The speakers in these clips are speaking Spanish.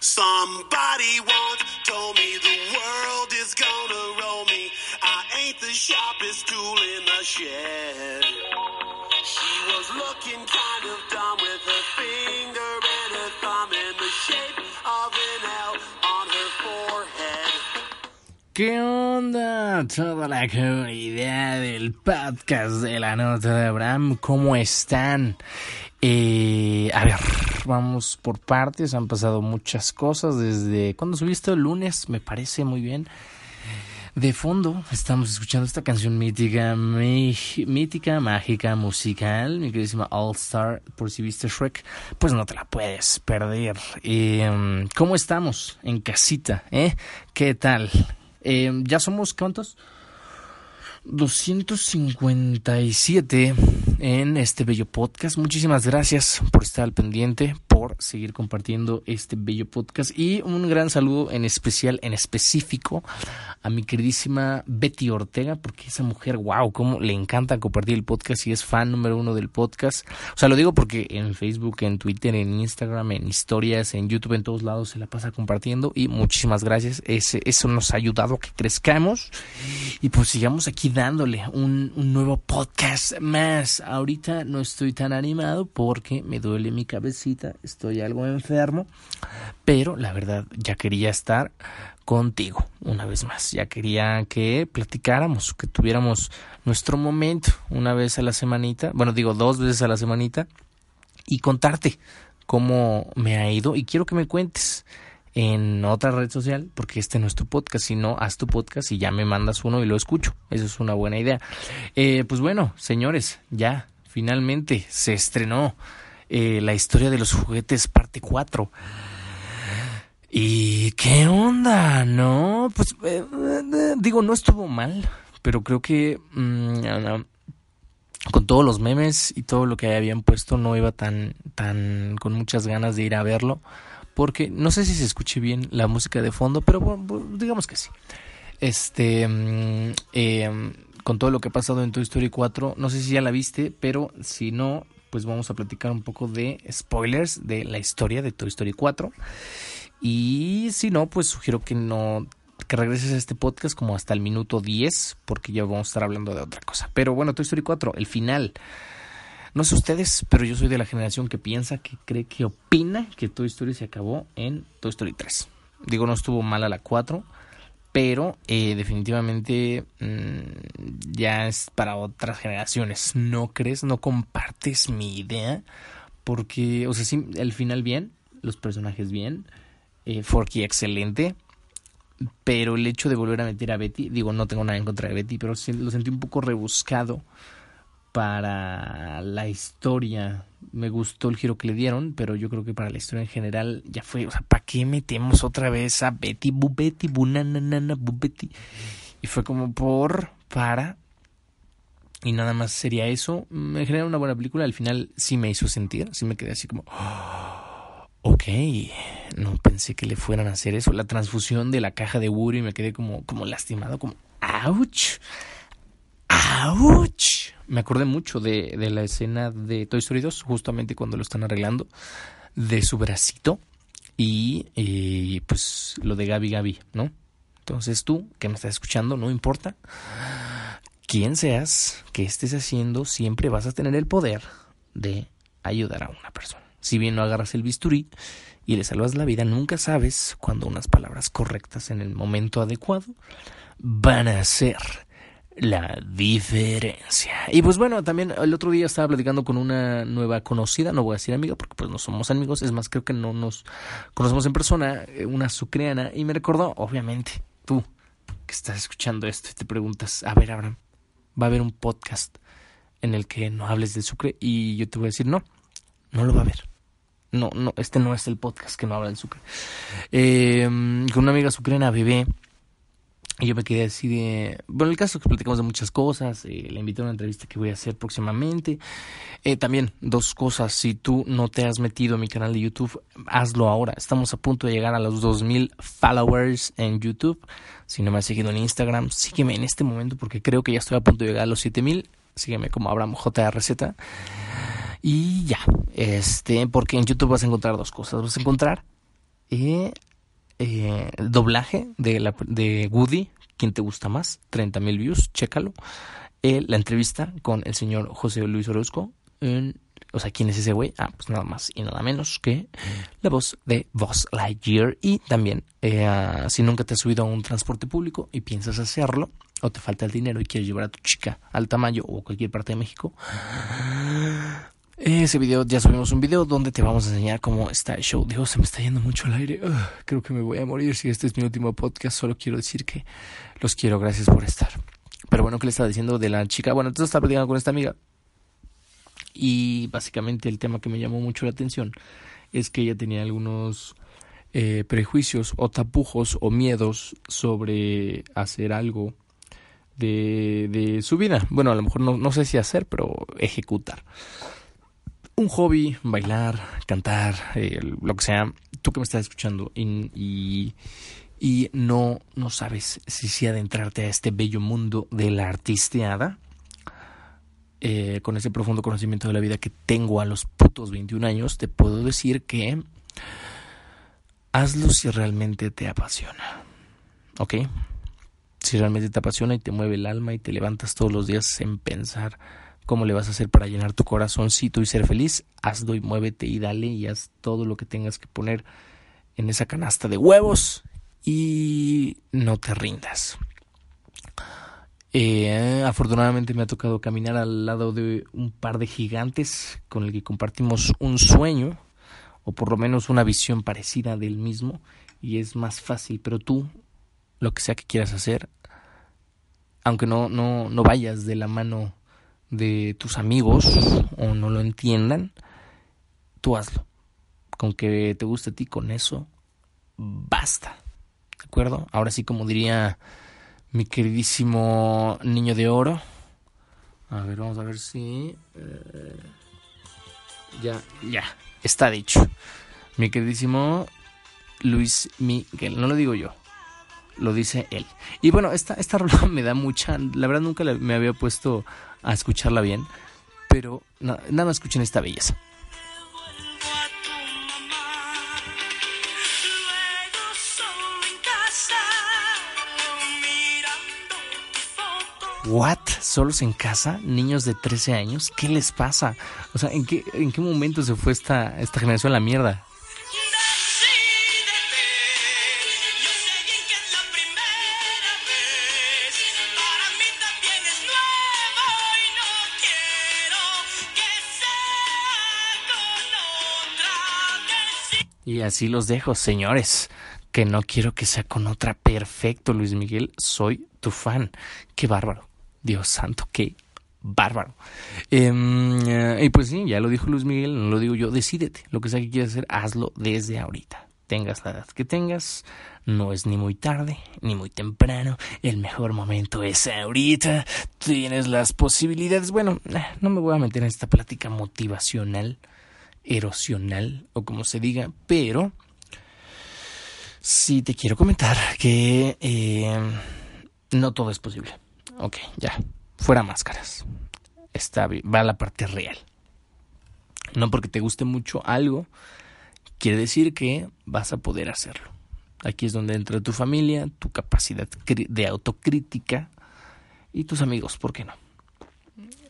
Somebody once told me the world is gonna roll me. I ain't the sharpest tool in the shed. She was looking kind of dumb with her finger and her thumb in the shape of an L on her forehead. ¿Qué onda? Toda la comunidad del podcast de la nota de Abraham, ¿cómo están? Eh, a ver, vamos por partes, han pasado muchas cosas desde cuando subiste el lunes, me parece muy bien. De fondo estamos escuchando esta canción mítica, mítica, mágica, musical, mi queridísima All Star, por si viste Shrek, pues no te la puedes perder. Eh, ¿Cómo estamos en casita? ¿Eh? ¿Qué tal? Eh, ya somos cuántos? 257 en este bello podcast. Muchísimas gracias por estar al pendiente, por seguir compartiendo este bello podcast y un gran saludo en especial, en específico a mi queridísima Betty Ortega, porque esa mujer, wow, cómo le encanta compartir el podcast y es fan número uno del podcast. O sea, lo digo porque en Facebook, en Twitter, en Instagram, en historias, en YouTube, en todos lados se la pasa compartiendo y muchísimas gracias. Ese, eso nos ha ayudado a que crezcamos y pues sigamos aquí dándole un, un nuevo podcast más. Ahorita no estoy tan animado porque me duele mi cabecita, estoy algo enfermo, pero la verdad ya quería estar contigo una vez más. Ya quería que platicáramos, que tuviéramos nuestro momento una vez a la semanita, bueno, digo dos veces a la semanita y contarte cómo me ha ido y quiero que me cuentes en otra red social, porque este no es tu podcast, sino haz tu podcast y ya me mandas uno y lo escucho. Eso es una buena idea. Eh, pues bueno, señores, ya finalmente se estrenó eh, la historia de los juguetes parte 4. ¿Y qué onda? No, pues eh, eh, digo, no estuvo mal, pero creo que mm, con todos los memes y todo lo que habían puesto no iba tan, tan con muchas ganas de ir a verlo porque no sé si se escuche bien la música de fondo, pero bueno, digamos que sí. Este, mm, eh, con todo lo que ha pasado en Toy Story 4, no sé si ya la viste, pero si no, pues vamos a platicar un poco de spoilers de la historia de Toy Story 4. Y si no, pues sugiero que no que regreses a este podcast como hasta el minuto 10, porque ya vamos a estar hablando de otra cosa. Pero bueno, Toy Story 4, el final. No sé ustedes, pero yo soy de la generación que piensa, que cree, que opina que Toy Story se acabó en Toy Story 3. Digo, no estuvo mal a la 4, pero eh, definitivamente mmm, ya es para otras generaciones. ¿No crees? ¿No compartes mi idea? Porque, o sea, sí, el final bien, los personajes bien, eh, Forky excelente, pero el hecho de volver a meter a Betty, digo, no tengo nada en contra de Betty, pero lo sentí un poco rebuscado para la historia. Me gustó el giro que le dieron, pero yo creo que para la historia en general ya fue, o sea, ¿para qué metemos otra vez a Betty, Bu Betty, Bu nanana, Bu Betty? Y fue como por, para, y nada más sería eso. En general una buena película, al final sí me hizo sentir, sí me quedé así como, ok, no pensé que le fueran a hacer eso. La transfusión de la caja de Woody me quedé como, como lastimado, como, ouch. ¡Auch! Me acordé mucho de, de, la escena de Toy Story 2, justamente cuando lo están arreglando, de su bracito y eh, pues lo de Gaby Gaby, ¿no? Entonces tú, que me estás escuchando, no importa quién seas, que estés haciendo, siempre vas a tener el poder de ayudar a una persona. Si bien no agarras el bisturí y le salvas la vida, nunca sabes cuando unas palabras correctas en el momento adecuado van a ser la diferencia. Y pues bueno, también el otro día estaba platicando con una nueva conocida, no voy a decir amiga porque pues no somos amigos, es más creo que no nos conocemos en persona, una sucreana, y me recordó, obviamente, tú que estás escuchando esto y te preguntas, a ver Abraham, va a haber un podcast en el que no hables del sucre y yo te voy a decir, no, no lo va a haber. No, no, este no es el podcast que no habla del sucre. Eh, con una amiga sucreana, bebé, y yo me quedé así de... Bueno, el caso es que platicamos de muchas cosas. Eh, le invité a una entrevista que voy a hacer próximamente. Eh, también, dos cosas. Si tú no te has metido a mi canal de YouTube, hazlo ahora. Estamos a punto de llegar a los 2000 followers en YouTube. Si no me has seguido en Instagram, sígueme en este momento porque creo que ya estoy a punto de llegar a los 7000. Sígueme como Abraham JRZ. Y ya. Este, porque en YouTube vas a encontrar dos cosas. Vas a encontrar eh, eh, doblaje de, la, de Woody, ¿quién te gusta más? 30 mil views, chécalo. Eh, la entrevista con el señor José Luis Orozco. o sea, ¿quién es ese güey? Ah, pues nada más y nada menos que la voz de Buzz Lightyear. Y también, eh, si nunca te has subido a un transporte público y piensas hacerlo, o te falta el dinero y quieres llevar a tu chica al tamaño o cualquier parte de México, ese video, ya subimos un video donde te vamos a enseñar cómo está el show. Dios, se me está yendo mucho el aire. creo que me voy a morir si este es mi último podcast. Solo quiero decir que los quiero. Gracias por estar. Pero bueno, ¿qué le estaba diciendo de la chica? Bueno, entonces estaba platicando con esta amiga. Y básicamente el tema que me llamó mucho la atención es que ella tenía algunos eh, prejuicios o tapujos o miedos sobre hacer algo de, su vida. Bueno, a lo mejor no sé si hacer, pero ejecutar un hobby, bailar, cantar, eh, lo que sea, tú que me estás escuchando y, y, no, no sabes si, si adentrarte a este bello mundo de la artisteada, eh, con ese profundo conocimiento de la vida que tengo a los putos 21 años, te puedo decir que hazlo si realmente te apasiona. ¿Ok? Si realmente te apasiona y te mueve el alma y te levantas todos los días en pensar cómo le vas a hacer para llenar tu corazoncito y ser feliz, hazlo y muévete y dale y haz todo lo que tengas que poner en esa canasta de huevos y no te rindas. Eh, afortunadamente me ha tocado caminar al lado de un par de gigantes con el que compartimos un sueño o por lo menos una visión parecida del mismo y es más fácil, pero tú, lo que sea que quieras hacer, aunque no, no, no vayas de la mano de tus amigos o no lo entiendan, tú hazlo. Con que te guste a ti, con eso basta. ¿De acuerdo? Ahora sí, como diría mi queridísimo niño de oro. A ver, vamos a ver si... Eh, ya, ya, está dicho. Mi queridísimo Luis Miguel, no lo digo yo, lo dice él. Y bueno, esta, esta rola me da mucha, la verdad nunca me había puesto a escucharla bien, pero nada más escuchen esta belleza. ¿What? ¿Solos en casa? ¿Niños de 13 años? ¿Qué les pasa? O sea, ¿en qué, en qué momento se fue esta, esta generación a la mierda? Y así los dejo, señores. Que no quiero que sea con otra. Perfecto, Luis Miguel. Soy tu fan. Qué bárbaro. Dios santo, qué bárbaro. Em, eh, y pues sí, ya lo dijo Luis Miguel, no lo digo yo. Decídete. Lo que sea que quieras hacer, hazlo desde ahorita. Tengas la edad que tengas. No es ni muy tarde ni muy temprano. El mejor momento es ahorita. Tienes las posibilidades. Bueno, eh, no me voy a meter en esta plática motivacional erosional o como se diga, pero sí te quiero comentar que eh, no todo es posible. Ok, ya, fuera máscaras. Está, va a la parte real. No porque te guste mucho algo, quiere decir que vas a poder hacerlo. Aquí es donde entra tu familia, tu capacidad de autocrítica y tus amigos, ¿por qué no?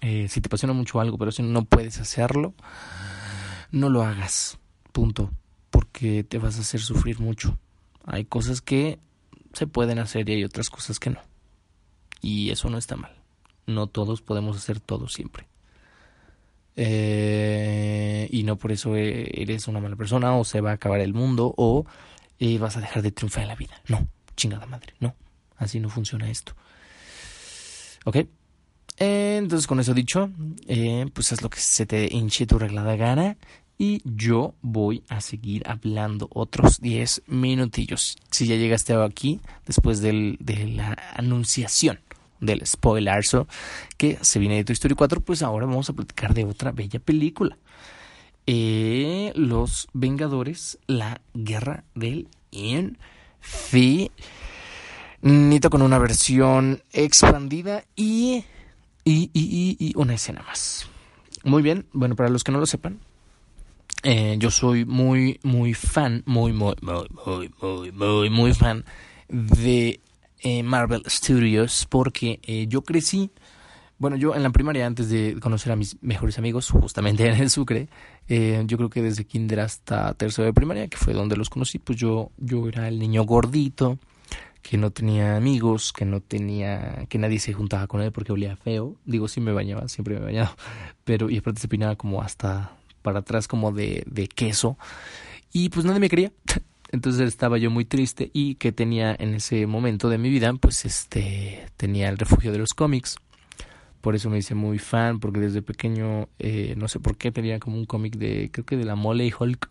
Eh, si te apasiona mucho algo, pero si no puedes hacerlo, no lo hagas, punto, porque te vas a hacer sufrir mucho. Hay cosas que se pueden hacer y hay otras cosas que no. Y eso no está mal. No todos podemos hacer todo siempre. Eh, y no por eso e-, eres una mala persona o se va a acabar el mundo o eh, vas a dejar de triunfar en la vida. No, chingada madre, no. Así no funciona esto. ¿Ok? Entonces, con eso dicho, eh, pues es lo que se te hinche tu reglada gana. Y yo voy a seguir hablando otros 10 minutillos. Si ya llegaste aquí, después del, de la anunciación del spoiler que se viene de Toy Story 4, pues ahora vamos a platicar de otra bella película. Eh, Los Vengadores, la guerra del infinito con una versión expandida y y, y, y, una escena más. Muy bien, bueno, para los que no lo sepan, eh, yo soy muy, muy fan, muy, muy, muy, muy, muy, muy, fan de eh, Marvel Studios porque eh, yo crecí, bueno, yo en la primaria, antes de conocer a mis mejores amigos, justamente en el Sucre, yo creo que desde kinder hasta tercero de primaria, que fue donde los conocí, pues yo, yo era el niño gordito, que no tenía amigos, que no tenía, que nadie se juntaba con él porque olía feo. Digo, sí me bañaba, siempre me bañaba, pero y aparte se peinaba como hasta para atrás como de, de queso y pues nadie me quería. Entonces estaba yo muy triste y que tenía en ese momento de mi vida, pues este, tenía el refugio de los cómics. Por eso me hice muy fan, porque desde pequeño, eh, no sé por qué, tenía como un cómic de, creo que de la Mole y Hulk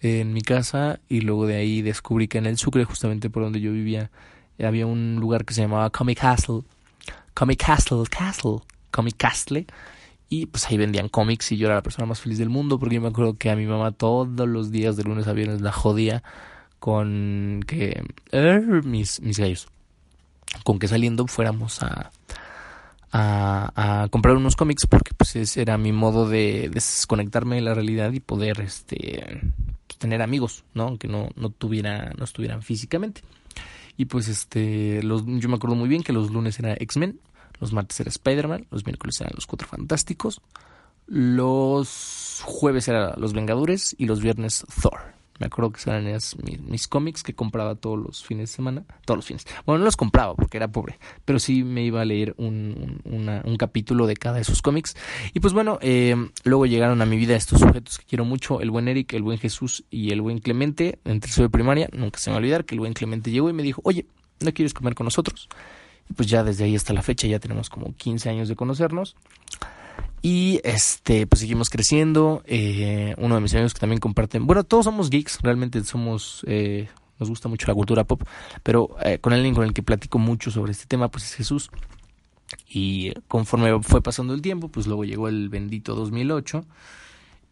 en mi casa y luego de ahí descubrí que en el Sucre, justamente por donde yo vivía, había un lugar que se llamaba Comic Castle. Comic Castle, Castle, Comic Castle. Y pues ahí vendían cómics y yo era la persona más feliz del mundo porque yo me acuerdo que a mi mamá todos los días de lunes a viernes la jodía con que er, mis, mis gallos con que saliendo fuéramos a, a, a, comprar unos cómics porque pues ese era mi modo de desconectarme de la realidad y poder este tener amigos, ¿no? Aunque no, no tuviera, no estuvieran físicamente. Y pues este, los, yo me acuerdo muy bien que los lunes era X-Men, los martes era Spider-Man, los miércoles eran los Cuatro Fantásticos, los jueves eran los Vengadores y los viernes Thor. Me acuerdo que eran mis, cómics que compraba todos los fines de semana. Todos los fines. Bueno, no los compraba porque era pobre, pero sí me iba a leer un, un capítulo de cada de esos cómics. Y pues bueno, eh, luego llegaron a mi vida estos sujetos que quiero mucho: el buen Eric, el buen Jesús y el buen Clemente. En tercero de primaria, nunca se me va a olvidar que el buen Clemente llegó y me dijo: Oye, ¿no quieres comer con nosotros? Y pues ya desde ahí hasta la fecha ya tenemos como 15 años de conocernos. Y este, pues seguimos creciendo. Eh, uno de mis amigos que también comparten. Bueno, todos somos geeks, realmente somos. Eh, nos gusta mucho la cultura pop. Pero eh, con alguien con el que platico mucho sobre este tema, pues es Jesús. Y conforme fue pasando el tiempo, pues luego llegó el bendito 2008.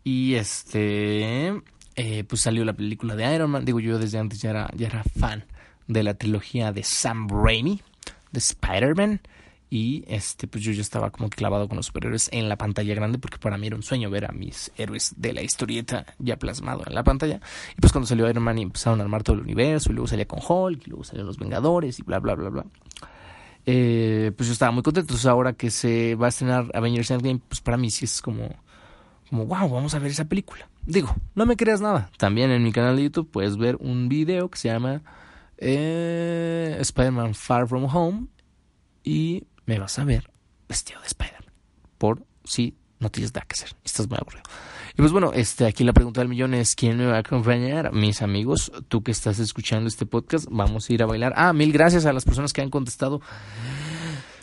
Y este. pues salió la película de Iron Man. Digo, yo desde antes ya era, ya era fan de la trilogía de Sam Raimi, de Spider-Man. Y este, pues yo ya estaba como clavado con los superhéroes en la pantalla grande, porque para mí era un sueño ver a mis héroes de la historieta ya plasmado en la pantalla. Y pues cuando salió Iron Man y empezaron a armar todo el universo, y luego salía con Hulk, y luego salían los Vengadores, y bla, bla, bla, bla. Eh, pues yo estaba muy contento. Entonces ahora que se va a estrenar Avengers Endgame, pues para mí sí es como, como, wow, vamos a ver esa película. Digo, no me creas nada. También en mi canal de YouTube puedes ver un video que se llama eh, Spider-Man Far From Home. Y me vas a ver vestido de Spider-Man. Por si no tienes nada que hacer. Estás muy aburrido. Y pues bueno, este, aquí la pregunta del millón es ¿quién me va a acompañar? Mis amigos, tú que estás escuchando este podcast, vamos a ir a bailar. Ah, mil gracias a las personas que han contestado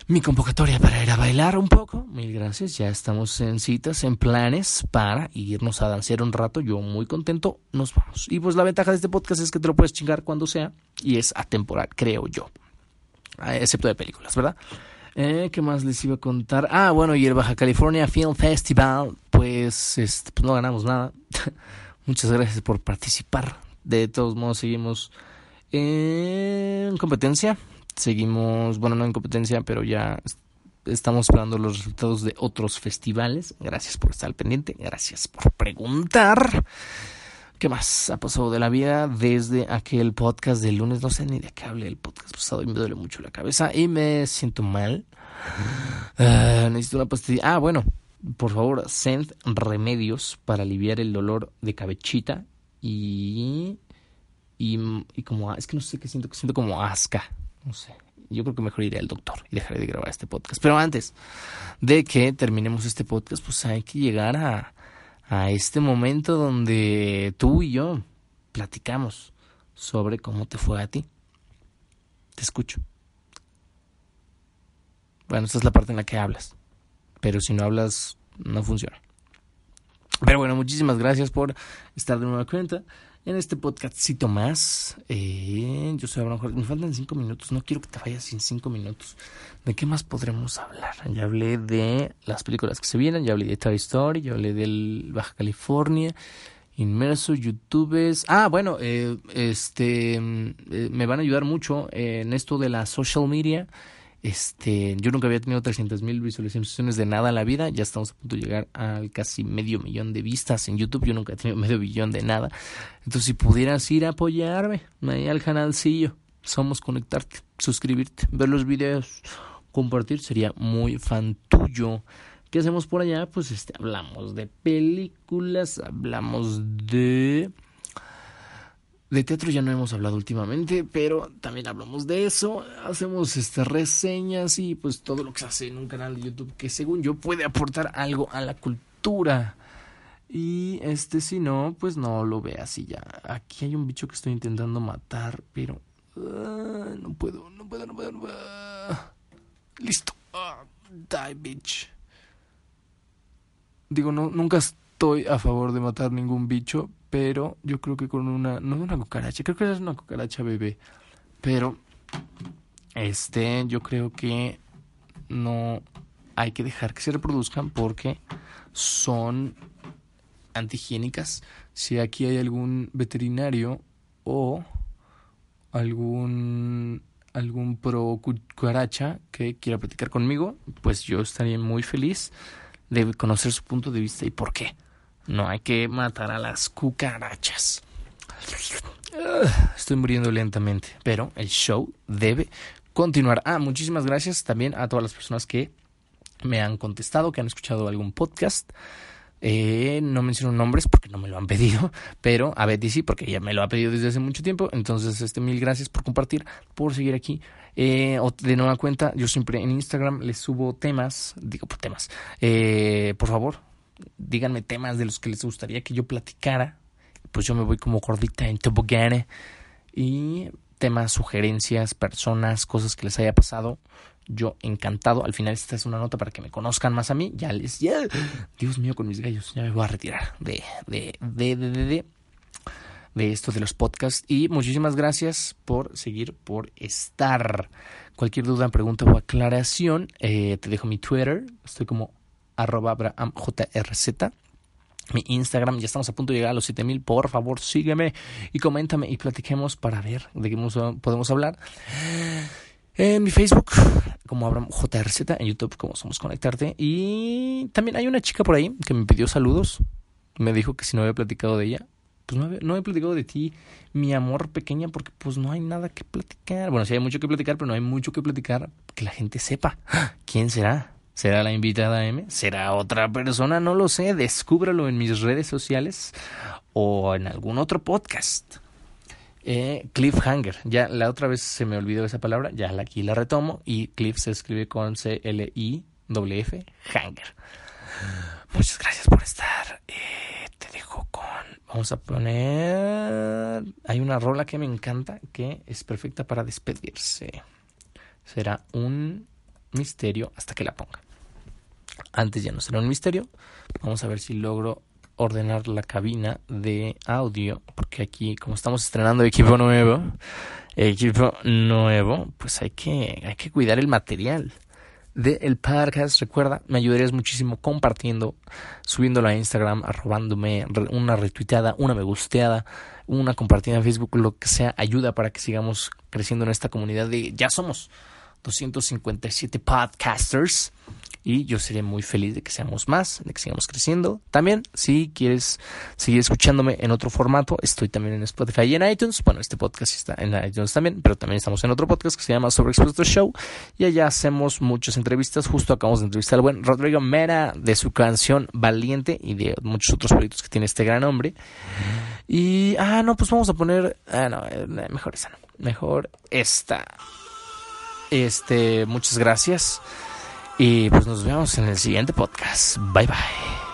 mi convocatoria para ir a bailar un poco. Mil gracias, ya estamos en citas, en planes para irnos a danzar un rato. Yo muy contento, nos vamos. Y pues la ventaja de este podcast es que te lo puedes chingar cuando sea y es atemporal, creo yo. Ah, excepto de películas, ¿verdad? Eh, ¿Qué más les iba a contar? Ah, bueno, y el Baja California Film Festival, pues, este, pues no ganamos nada. Muchas gracias por participar. De todos modos, seguimos en competencia. Seguimos, bueno, no en competencia, pero ya estamos esperando los resultados de otros festivales. Gracias por estar al pendiente. Gracias por preguntar. ¿Qué más ha pasado de la vida desde aquel podcast del lunes? No sé ni de qué hablé el podcast pasado y me duele mucho la cabeza y me siento mal. Ah, necesito una pastilla. Ah, bueno, por favor, send remedios para aliviar el dolor de cabechita y, y, y como, es que no sé qué siento, que siento como asca, no sé. Yo creo que mejor iré al doctor y dejaré de grabar este podcast. Pero antes de que terminemos este podcast, pues hay que llegar a, a este momento donde tú y yo platicamos sobre cómo te fue a ti. Te escucho. Bueno, esta es la parte en la que hablas. Pero si no hablas, no funciona. Pero bueno, muchísimas gracias por estar de nueva cuenta en este podcastcito más. Eh, yo soy Abraham Jorge. Me faltan cinco minutos. No quiero que te vayas sin cinco minutos. ¿De qué más podremos hablar? Ya hablé de las películas que se vienen. Ya hablé de Toy Story. Ya hablé del Baja California. Inmerso, YouTubes. Ah, bueno, eh, este, eh, me van a ayudar mucho en esto de la social media. Este, yo nunca había tenido 300 mil visualizaciones de nada en la vida. Ya estamos a punto de llegar al casi medio millón de vistas en YouTube. Yo nunca he tenido medio millón de nada. Entonces, si pudieras ir a apoyarme ahí al canalcillo, somos conectarte, suscribirte, ver los videos, compartir, sería muy fan tuyo. ¿Qué hacemos por allá? Pues este, hablamos de películas, hablamos de de teatro ya no hemos hablado últimamente, pero también hablamos de eso. Hacemos estas reseñas y pues todo lo que se hace en un canal de YouTube que según yo puede aportar algo a la cultura. Y este si no, pues no lo ve así ya. Aquí hay un bicho que estoy intentando matar, pero ah, no puedo, no puedo, no puedo, no puedo. Listo. Ah, die bitch. Digo, no nunca estoy a favor de matar ningún bicho, pero yo creo que con una, no una cucaracha, creo que es una cucaracha bebé, pero este, yo creo que no hay que dejar que se reproduzcan porque son antihigiénicas. Si aquí hay algún veterinario o algún algún pro cucaracha que quiera platicar conmigo, pues yo estaría muy feliz de conocer su punto de vista y por qué. No hay que matar a las cucarachas. Estoy muriendo lentamente, pero el show debe continuar. Ah, muchísimas gracias también a todas las personas que me han contestado, que han escuchado algún podcast. Eh, no menciono nombres porque no me lo han pedido, pero a Betty sí, porque ella me lo ha pedido desde hace mucho tiempo. Entonces, este, mil gracias por compartir, por seguir aquí. Eh, de nueva cuenta, yo siempre en Instagram les subo temas, digo, pues, temas. Eh, por favor, díganme temas de los que les gustaría que yo platicara. Pues yo me voy como gordita en tobogán. Y temas, sugerencias, personas, cosas que les haya pasado. Yo encantado. Al final esta es una nota para que me conozcan más a mí. Ya les... Dios mío, con mis gallos. Ya me voy a retirar de, de, de, de, de, de esto de los podcasts. Y muchísimas gracias por seguir, por estar. Cualquier duda, pregunta o aclaración, eh, te dejo mi Twitter. Estoy como arroba abrahamjrz. Mi Instagram, ya estamos a punto de llegar a los 7000. Por favor, sígueme y coméntame y platiquemos para ver de qué podemos hablar. En mi Facebook, como Abraham JRZ, en YouTube, como Somos Conectarte. Y también hay una chica por ahí que me pidió saludos. Me dijo que si no había platicado de ella, pues no, no he platicado de ti, mi amor pequeña, porque pues no hay nada que platicar. Bueno, sí hay mucho que platicar, pero no hay mucho que platicar que la gente sepa. ¿Quién será? ¿Será la invitada M? ¿Será otra persona? No lo sé. Descúbralo en mis redes sociales o en algún otro podcast. Eh, cliffhanger. Ya la otra vez se me olvidó esa palabra. Ya aquí la retomo. Y cliff se escribe con C-L-I-F. Hanger. Muchas gracias por estar. Eh, te dejo con. Vamos a poner. Hay una rola que me encanta que es perfecta para despedirse. Será un misterio hasta que la ponga. Antes ya no será un misterio. Vamos a ver si logro ordenar la cabina de audio. Porque aquí, como estamos estrenando equipo nuevo, equipo nuevo, pues hay que, hay que cuidar el material del el podcast. Recuerda, me ayudarías muchísimo compartiendo, subiéndolo a Instagram, arrobándome una retuiteada, una me gusteada, una compartida en Facebook, lo que sea, ayuda para que sigamos creciendo en esta comunidad de ya somos 257 podcasters y yo seré muy feliz de que seamos más, de que sigamos creciendo. También, si quieres seguir escuchándome en otro formato, estoy también en Spotify y en iTunes. Bueno, este podcast está en iTunes también, pero también estamos en otro podcast que se llama Sobre Expuesto Show y allá hacemos muchas entrevistas. Justo acabamos de entrevistar al buen Rodrigo Mera de su canción Valiente y de muchos otros proyectos que tiene este gran hombre. Y, ah, no, pues vamos a poner, ah, no, eh, mejor esa no, mejor esta. Este, muchas gracias. Y pues nos vemos en el siguiente podcast. Bye bye.